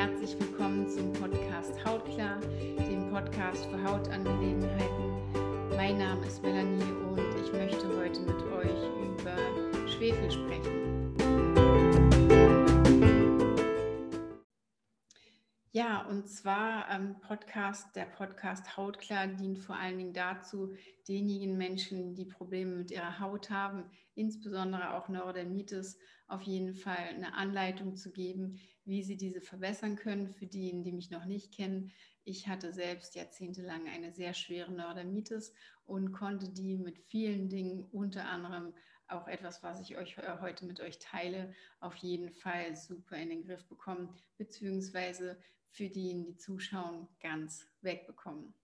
herzlich willkommen zum Podcast Hautklar, dem Podcast für Hautangelegenheiten. Mein Name ist Melanie und ich möchte heute mit euch über Schwefel sprechen. Ja, und zwar ähm, Podcast, der Podcast Hautklar dient vor allen Dingen dazu, denjenigen Menschen, die Probleme mit ihrer Haut haben, insbesondere auch Neurodermitis, auf jeden Fall eine Anleitung zu geben, wie sie diese verbessern können. Für diejenigen, die mich noch nicht kennen, ich hatte selbst jahrzehntelang eine sehr schwere Neurodermitis und konnte die mit vielen Dingen, unter anderem auch etwas, was ich euch äh, heute mit euch teile, auf jeden Fall super in den Griff bekommen, beziehungsweise für diejenigen, die zuschauen, ganz wegbekommen.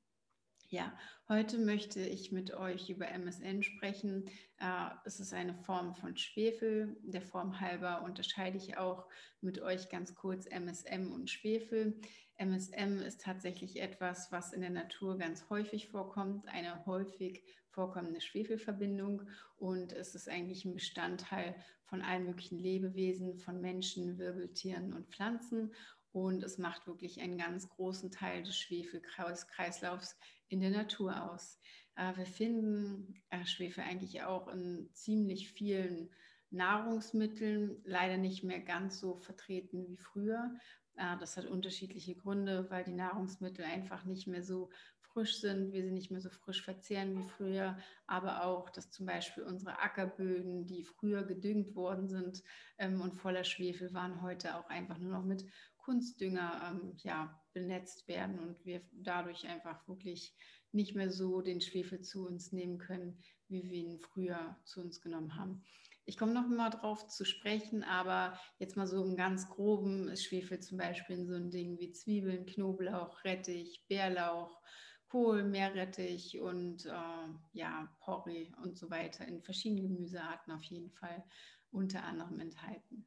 Ja, heute möchte ich mit euch über MSN sprechen. Äh, es ist eine Form von Schwefel. Der Form halber unterscheide ich auch mit euch ganz kurz MSM und Schwefel. MSM ist tatsächlich etwas, was in der Natur ganz häufig vorkommt, eine häufig vorkommende Schwefelverbindung und es ist eigentlich ein Bestandteil von allen möglichen Lebewesen, von Menschen, Wirbeltieren und Pflanzen und es macht wirklich einen ganz großen Teil des Schwefelkreislaufs in der Natur aus. Äh, wir finden äh, Schwefel eigentlich auch in ziemlich vielen Nahrungsmitteln, leider nicht mehr ganz so vertreten wie früher. Äh, das hat unterschiedliche Gründe, weil die Nahrungsmittel einfach nicht mehr so frisch sind, wir sie nicht mehr so frisch verzehren wie früher, aber auch, dass zum Beispiel unsere Ackerböden, die früher gedüngt worden sind ähm, und voller Schwefel waren, heute auch einfach nur noch mit Kunstdünger ähm, ja, benetzt werden und wir dadurch einfach wirklich nicht mehr so den Schwefel zu uns nehmen können, wie wir ihn früher zu uns genommen haben. Ich komme noch mal drauf zu sprechen, aber jetzt mal so im ganz groben ist Schwefel zum Beispiel in so ein Ding wie Zwiebeln, Knoblauch, Rettich, Bärlauch, Kohl, Meerrettich und äh, ja, Porree und so weiter in verschiedenen Gemüsearten auf jeden Fall unter anderem enthalten.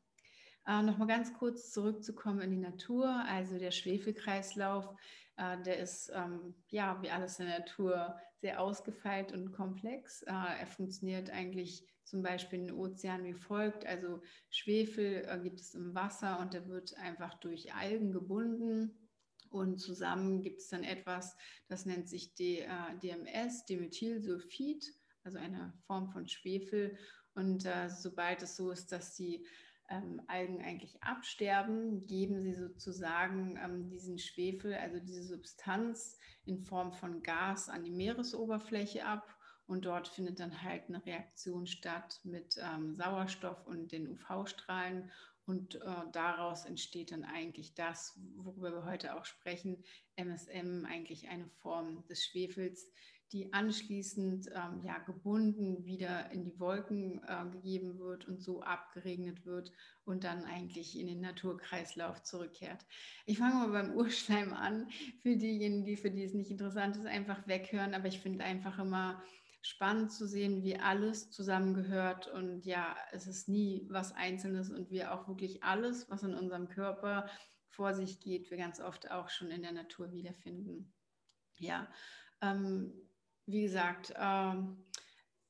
Äh, Nochmal ganz kurz zurückzukommen in die Natur. Also der Schwefelkreislauf, äh, der ist ähm, ja wie alles in der Natur sehr ausgefeilt und komplex. Äh, er funktioniert eigentlich zum Beispiel in den Ozeanen wie folgt. Also Schwefel äh, gibt es im Wasser und der wird einfach durch Algen gebunden und zusammen gibt es dann etwas, das nennt sich DMS, Dimethylsulfid, also eine Form von Schwefel. Und äh, sobald es so ist, dass die ähm, Algen eigentlich absterben, geben sie sozusagen ähm, diesen Schwefel, also diese Substanz in Form von Gas an die Meeresoberfläche ab. Und dort findet dann halt eine Reaktion statt mit ähm, Sauerstoff und den UV-Strahlen. Und äh, daraus entsteht dann eigentlich das, worüber wir heute auch sprechen, MSM, eigentlich eine Form des Schwefels, die anschließend ähm, ja, gebunden wieder in die Wolken äh, gegeben wird und so abgeregnet wird und dann eigentlich in den Naturkreislauf zurückkehrt. Ich fange mal beim Urschleim an. Für diejenigen, die für die es nicht interessant ist, einfach weghören. Aber ich finde einfach immer spannend zu sehen, wie alles zusammengehört und ja, es ist nie was Einzelnes und wir auch wirklich alles, was in unserem Körper vor sich geht, wir ganz oft auch schon in der Natur wiederfinden. Ja, ähm, wie gesagt, ähm,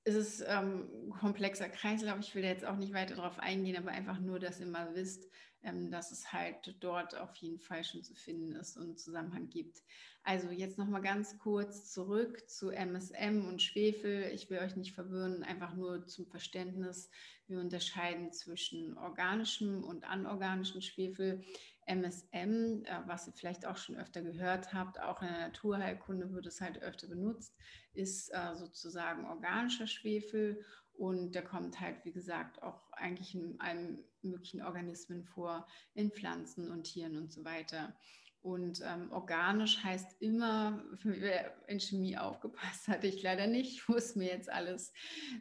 es ist ähm, komplexer Kreislauf. Ich will jetzt auch nicht weiter darauf eingehen, aber einfach nur, dass ihr mal wisst, ähm, dass es halt dort auf jeden Fall schon zu finden ist und einen Zusammenhang gibt. Also jetzt nochmal ganz kurz zurück zu MSM und Schwefel. Ich will euch nicht verwirren, einfach nur zum Verständnis. Wir unterscheiden zwischen organischem und anorganischem Schwefel. MSM, äh, was ihr vielleicht auch schon öfter gehört habt, auch in der Naturheilkunde wird es halt öfter benutzt, ist äh, sozusagen organischer Schwefel und der kommt halt, wie gesagt, auch eigentlich in allen möglichen Organismen vor, in Pflanzen und Tieren und so weiter. Und ähm, organisch heißt immer, wer in Chemie aufgepasst hat, ich leider nicht, ich muss mir jetzt alles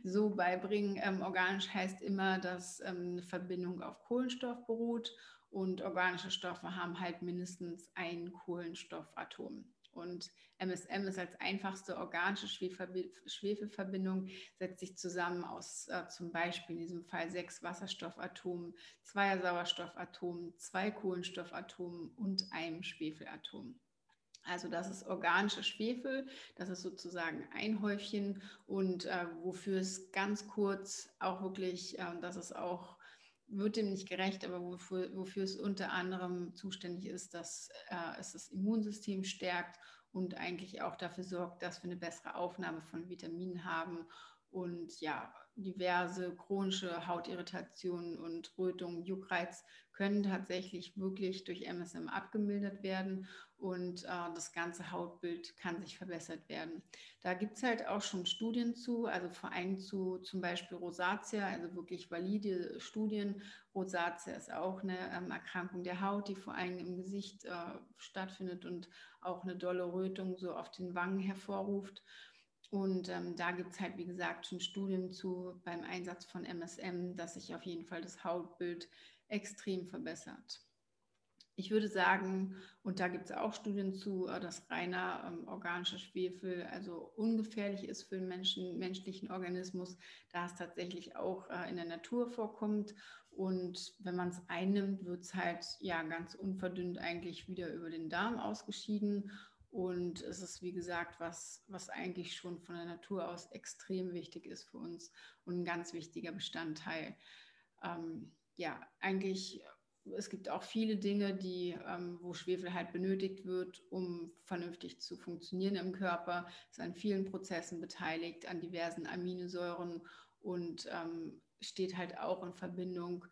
so beibringen. Ähm, organisch heißt immer, dass ähm, eine Verbindung auf Kohlenstoff beruht und organische Stoffe haben halt mindestens ein Kohlenstoffatom. Und MSM ist als einfachste organische Schwefelverbindung, setzt sich zusammen aus äh, zum Beispiel in diesem Fall sechs Wasserstoffatomen, zwei Sauerstoffatomen, zwei Kohlenstoffatomen und einem Schwefelatom. Also das ist organischer Schwefel, das ist sozusagen ein Häufchen und äh, wofür es ganz kurz auch wirklich, äh, das ist auch wird dem nicht gerecht, aber wofür, wofür es unter anderem zuständig ist, dass äh, es das Immunsystem stärkt und eigentlich auch dafür sorgt, dass wir eine bessere Aufnahme von Vitaminen haben und ja, diverse chronische Hautirritationen und Rötungen, Juckreiz können tatsächlich wirklich durch MSM abgemildert werden und äh, das ganze Hautbild kann sich verbessert werden. Da gibt es halt auch schon Studien zu, also vor allem zu zum Beispiel Rosatia, also wirklich valide Studien. Rosatia ist auch eine ähm, Erkrankung der Haut, die vor allem im Gesicht äh, stattfindet und auch eine dolle Rötung so auf den Wangen hervorruft. Und ähm, da gibt es halt, wie gesagt, schon Studien zu beim Einsatz von MSM, dass sich auf jeden Fall das Hautbild extrem verbessert. Ich würde sagen, und da gibt es auch Studien zu, äh, dass reiner ähm, organischer Schwefel also ungefährlich ist für den Menschen, menschlichen Organismus, da es tatsächlich auch äh, in der Natur vorkommt. Und wenn man es einnimmt, wird es halt ja ganz unverdünnt eigentlich wieder über den Darm ausgeschieden. Und es ist, wie gesagt, was, was eigentlich schon von der Natur aus extrem wichtig ist für uns und ein ganz wichtiger Bestandteil. Ähm, ja, eigentlich, es gibt auch viele Dinge, die, ähm, wo Schwefel halt benötigt wird, um vernünftig zu funktionieren im Körper. Es ist an vielen Prozessen beteiligt, an diversen Aminosäuren und ähm, steht halt auch in Verbindung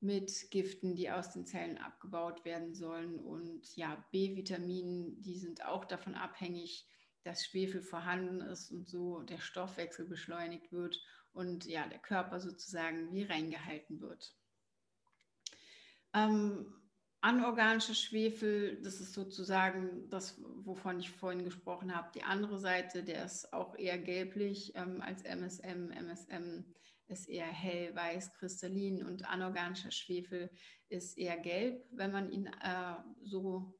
mit Giften, die aus den Zellen abgebaut werden sollen. Und ja, B-Vitaminen, die sind auch davon abhängig, dass Schwefel vorhanden ist und so der Stoffwechsel beschleunigt wird und ja, der Körper sozusagen wie reingehalten wird. Ähm, anorganische Schwefel, das ist sozusagen das, wovon ich vorhin gesprochen habe. Die andere Seite, der ist auch eher gelblich ähm, als MSM. MSM ist eher hell, weiß, kristallin und anorganischer Schwefel ist eher gelb. Wenn man ihn äh, so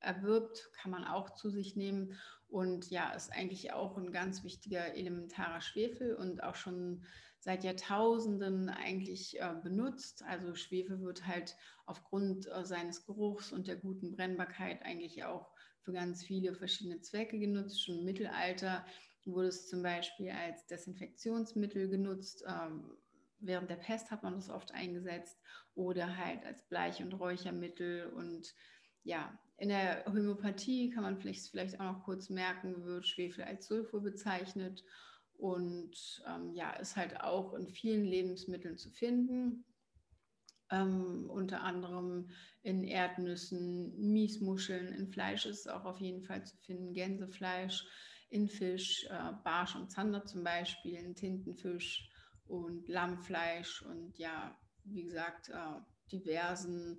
erwirbt, kann man auch zu sich nehmen. Und ja, ist eigentlich auch ein ganz wichtiger elementarer Schwefel und auch schon seit Jahrtausenden eigentlich äh, benutzt. Also Schwefel wird halt aufgrund äh, seines Geruchs und der guten Brennbarkeit eigentlich auch für ganz viele verschiedene Zwecke genutzt. Schon im Mittelalter wurde es zum Beispiel als Desinfektionsmittel genutzt. Ähm, während der Pest hat man das oft eingesetzt oder halt als Bleich- und Räuchermittel. Und ja, in der Homöopathie kann man vielleicht, vielleicht auch noch kurz merken, wird Schwefel als Sulfur bezeichnet und ähm, ja, ist halt auch in vielen Lebensmitteln zu finden. Ähm, unter anderem in Erdnüssen, Miesmuscheln, in Fleisch ist es auch auf jeden Fall zu finden, Gänsefleisch in Fisch, äh, Barsch und Zander zum Beispiel, in Tintenfisch und Lammfleisch und ja, wie gesagt, äh, diversen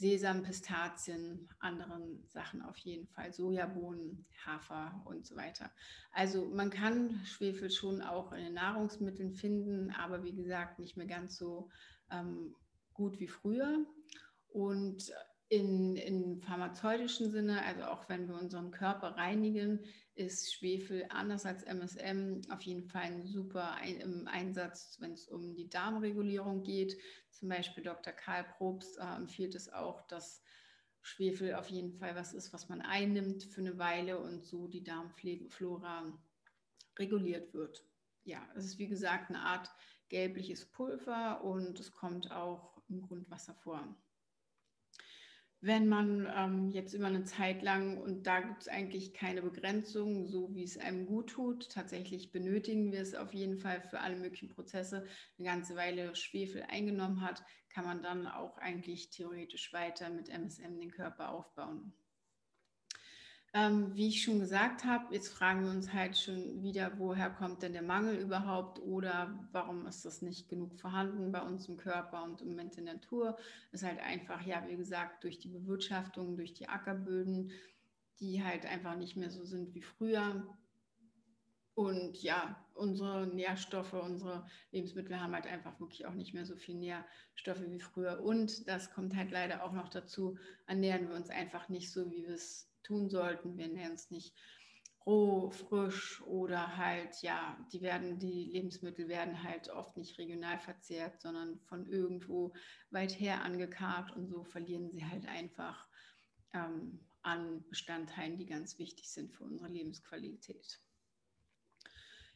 Sesam, Pistazien, anderen Sachen auf jeden Fall, Sojabohnen, Hafer und so weiter. Also man kann Schwefel schon auch in den Nahrungsmitteln finden, aber wie gesagt nicht mehr ganz so ähm, gut wie früher. Und in, in pharmazeutischen Sinne, also auch wenn wir unseren Körper reinigen, ist Schwefel anders als MSM auf jeden Fall ein super ein, im Einsatz, wenn es um die Darmregulierung geht. Zum Beispiel Dr. Karl Probst äh, empfiehlt es auch, dass Schwefel auf jeden Fall was ist, was man einnimmt für eine Weile und so die Darmflora reguliert wird. Ja, es ist wie gesagt eine Art gelbliches Pulver und es kommt auch im Grundwasser vor wenn man ähm, jetzt über eine Zeit lang, und da gibt es eigentlich keine Begrenzung, so wie es einem gut tut, tatsächlich benötigen wir es auf jeden Fall für alle möglichen Prozesse, eine ganze Weile Schwefel eingenommen hat, kann man dann auch eigentlich theoretisch weiter mit MSM den Körper aufbauen. Ähm, wie ich schon gesagt habe, jetzt fragen wir uns halt schon wieder, woher kommt denn der Mangel überhaupt oder warum ist das nicht genug vorhanden bei uns im Körper und im Moment in der Natur? Ist halt einfach, ja, wie gesagt, durch die Bewirtschaftung, durch die Ackerböden, die halt einfach nicht mehr so sind wie früher. Und ja, unsere Nährstoffe, unsere Lebensmittel haben halt einfach wirklich auch nicht mehr so viel Nährstoffe wie früher. Und das kommt halt leider auch noch dazu, ernähren wir uns einfach nicht so, wie wir es tun sollten. Wir nennen es nicht roh, frisch oder halt, ja, die werden, die Lebensmittel werden halt oft nicht regional verzehrt, sondern von irgendwo weit her angekarrt und so verlieren sie halt einfach ähm, an Bestandteilen, die ganz wichtig sind für unsere Lebensqualität.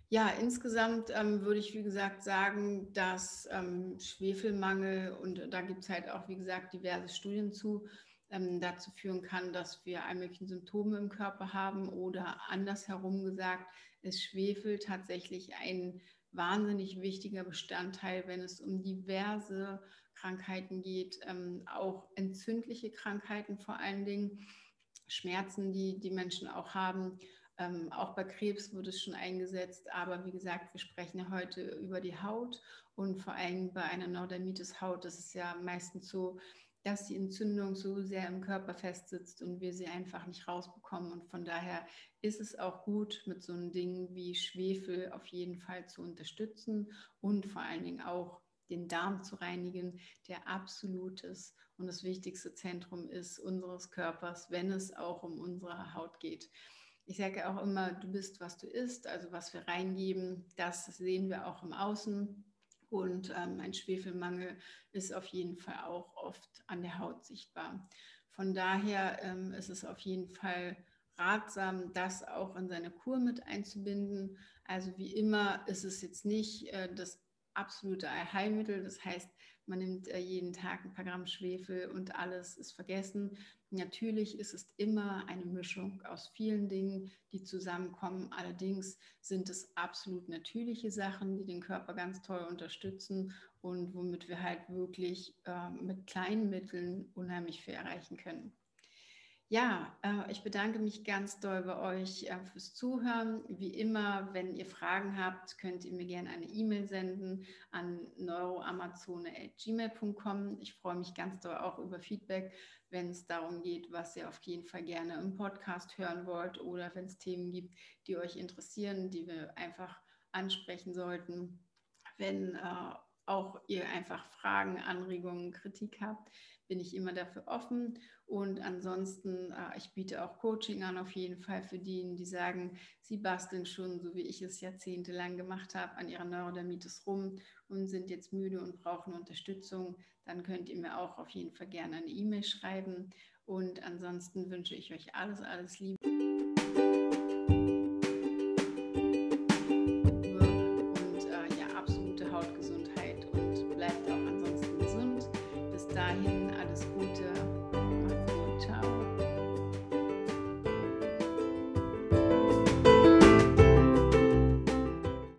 Ja, insgesamt ähm, würde ich, wie gesagt, sagen, dass ähm, Schwefelmangel, und da gibt es halt auch, wie gesagt, diverse Studien zu, ähm, dazu führen kann, dass wir all möglichen Symptome im Körper haben oder andersherum gesagt, ist Schwefel tatsächlich ein wahnsinnig wichtiger Bestandteil, wenn es um diverse Krankheiten geht, ähm, auch entzündliche Krankheiten vor allen Dingen, Schmerzen, die die Menschen auch haben. Ähm, auch bei Krebs wurde es schon eingesetzt, aber wie gesagt, wir sprechen heute über die Haut und vor allem bei einer Neurodermitis-Haut ist es ja meistens so, dass die Entzündung so sehr im Körper festsitzt und wir sie einfach nicht rausbekommen. Und von daher ist es auch gut, mit so einem Ding wie Schwefel auf jeden Fall zu unterstützen und vor allen Dingen auch den Darm zu reinigen, der absolutes und das wichtigste Zentrum ist unseres Körpers, wenn es auch um unsere Haut geht ich sage auch immer, du bist, was du isst, also was wir reingeben, das sehen wir auch im Außen. Und ähm, ein Schwefelmangel ist auf jeden Fall auch oft an der Haut sichtbar. Von daher ähm, ist es auf jeden Fall ratsam, das auch in seine Kur mit einzubinden. Also wie immer ist es jetzt nicht äh, das absolute Heilmittel. Das heißt, man nimmt äh, jeden Tag ein paar Gramm Schwefel und alles ist vergessen. Natürlich ist es immer eine Mischung aus vielen Dingen, die zusammenkommen. Allerdings sind es absolut natürliche Sachen, die den Körper ganz toll unterstützen und womit wir halt wirklich äh, mit kleinen Mitteln unheimlich viel erreichen können. Ja, äh, ich bedanke mich ganz doll bei euch äh, fürs Zuhören. Wie immer, wenn ihr Fragen habt, könnt ihr mir gerne eine E-Mail senden an neuroamazone.gmail.com. Ich freue mich ganz doll auch über Feedback, wenn es darum geht, was ihr auf jeden Fall gerne im Podcast hören wollt oder wenn es Themen gibt, die euch interessieren, die wir einfach ansprechen sollten. Wenn äh, auch ihr einfach Fragen, Anregungen, Kritik habt, bin ich immer dafür offen. Und ansonsten, äh, ich biete auch Coaching an, auf jeden Fall für diejenigen, die sagen, sie basteln schon, so wie ich es jahrzehntelang gemacht habe, an ihrer Neurodermitis rum und sind jetzt müde und brauchen Unterstützung. Dann könnt ihr mir auch auf jeden Fall gerne eine E-Mail schreiben. Und ansonsten wünsche ich euch alles, alles Liebe.